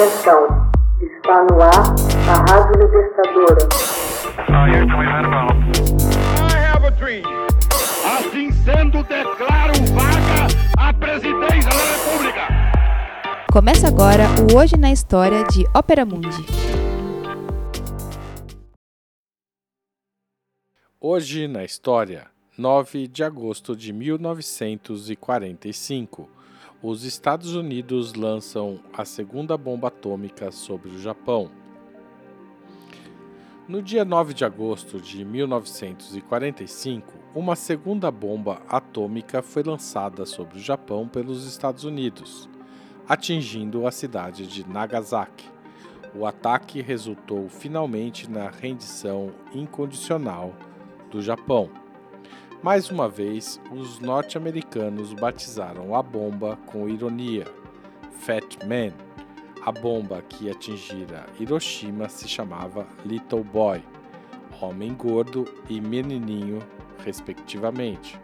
Atenção, está no ar a Rádio Libertadora. I have a dream. Assim sendo, declaro vaga a presidência da República. Começa agora o Hoje na História de Ópera Mundi. Hoje na História, 9 de agosto de 1945, os Estados Unidos lançam a segunda bomba atômica sobre o Japão. No dia 9 de agosto de 1945, uma segunda bomba atômica foi lançada sobre o Japão pelos Estados Unidos, atingindo a cidade de Nagasaki. O ataque resultou finalmente na rendição incondicional do Japão. Mais uma vez, os norte-americanos batizaram a bomba com ironia Fat Man. A bomba que atingira Hiroshima se chamava Little Boy, Homem Gordo e Menininho, respectivamente.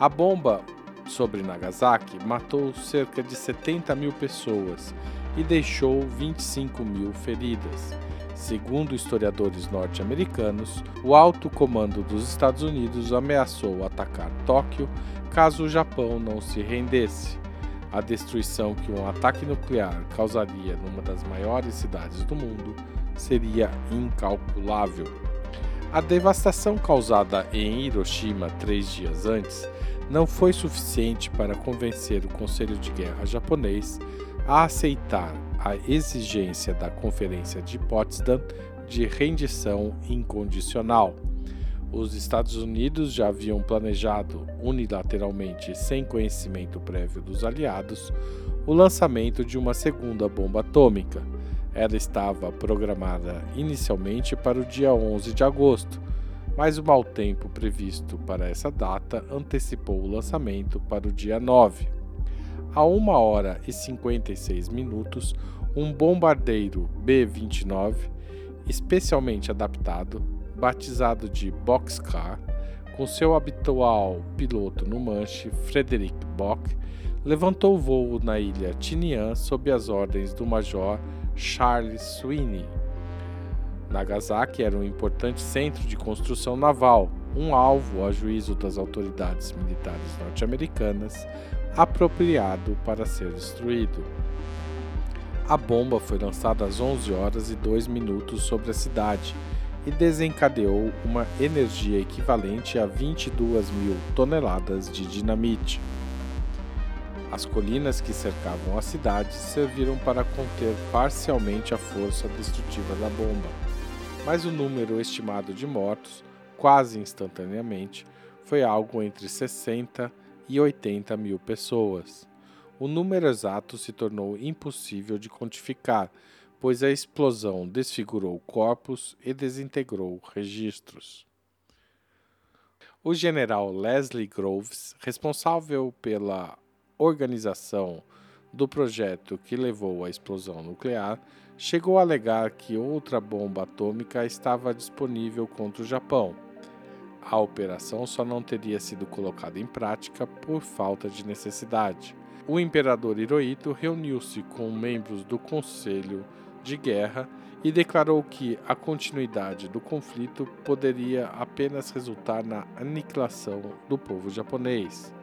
A bomba sobre Nagasaki matou cerca de 70 mil pessoas e deixou 25 mil feridas. Segundo historiadores norte-americanos, o alto comando dos Estados Unidos ameaçou atacar Tóquio caso o Japão não se rendesse. A destruição que um ataque nuclear causaria numa das maiores cidades do mundo seria incalculável. A devastação causada em Hiroshima três dias antes não foi suficiente para convencer o Conselho de Guerra japonês a aceitar a exigência da Conferência de Potsdam de rendição incondicional. Os Estados Unidos já haviam planejado, unilateralmente sem conhecimento prévio dos aliados, o lançamento de uma segunda bomba atômica. Ela estava programada inicialmente para o dia 11 de agosto, mas o mau tempo previsto para essa data antecipou o lançamento para o dia 9. A 1 hora e 56 minutos, um bombardeiro B-29, especialmente adaptado, batizado de Boxcar, com seu habitual piloto no manche, Frederick Bock, levantou voo na ilha Tinian sob as ordens do major Charles Sweeney. Nagasaki era um importante centro de construção naval, um alvo, a juízo das autoridades militares norte-americanas, apropriado para ser destruído. A bomba foi lançada às 11 horas e 2 minutos sobre a cidade e desencadeou uma energia equivalente a 22 mil toneladas de dinamite. As colinas que cercavam a cidade serviram para conter parcialmente a força destrutiva da bomba, mas o número estimado de mortos, quase instantaneamente, foi algo entre 60 e 80 mil pessoas. O número exato se tornou impossível de quantificar, pois a explosão desfigurou corpos e desintegrou registros. O general Leslie Groves, responsável pela organização do projeto que levou à explosão nuclear, chegou a alegar que outra bomba atômica estava disponível contra o Japão a operação só não teria sido colocada em prática por falta de necessidade. O imperador Hirohito reuniu-se com membros do Conselho de Guerra e declarou que a continuidade do conflito poderia apenas resultar na aniquilação do povo japonês.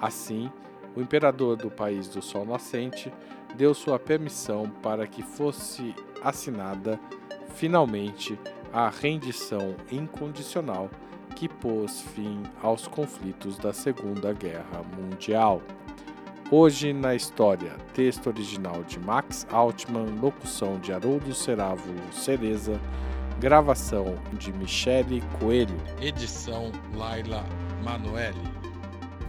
Assim, o imperador do país do Sol Nascente deu sua permissão para que fosse assinada finalmente a rendição incondicional que pôs fim aos conflitos da Segunda Guerra Mundial. Hoje na História, texto original de Max Altman, locução de Haroldo Cerávulo Cereza, gravação de Michele Coelho, edição Laila Manoeli.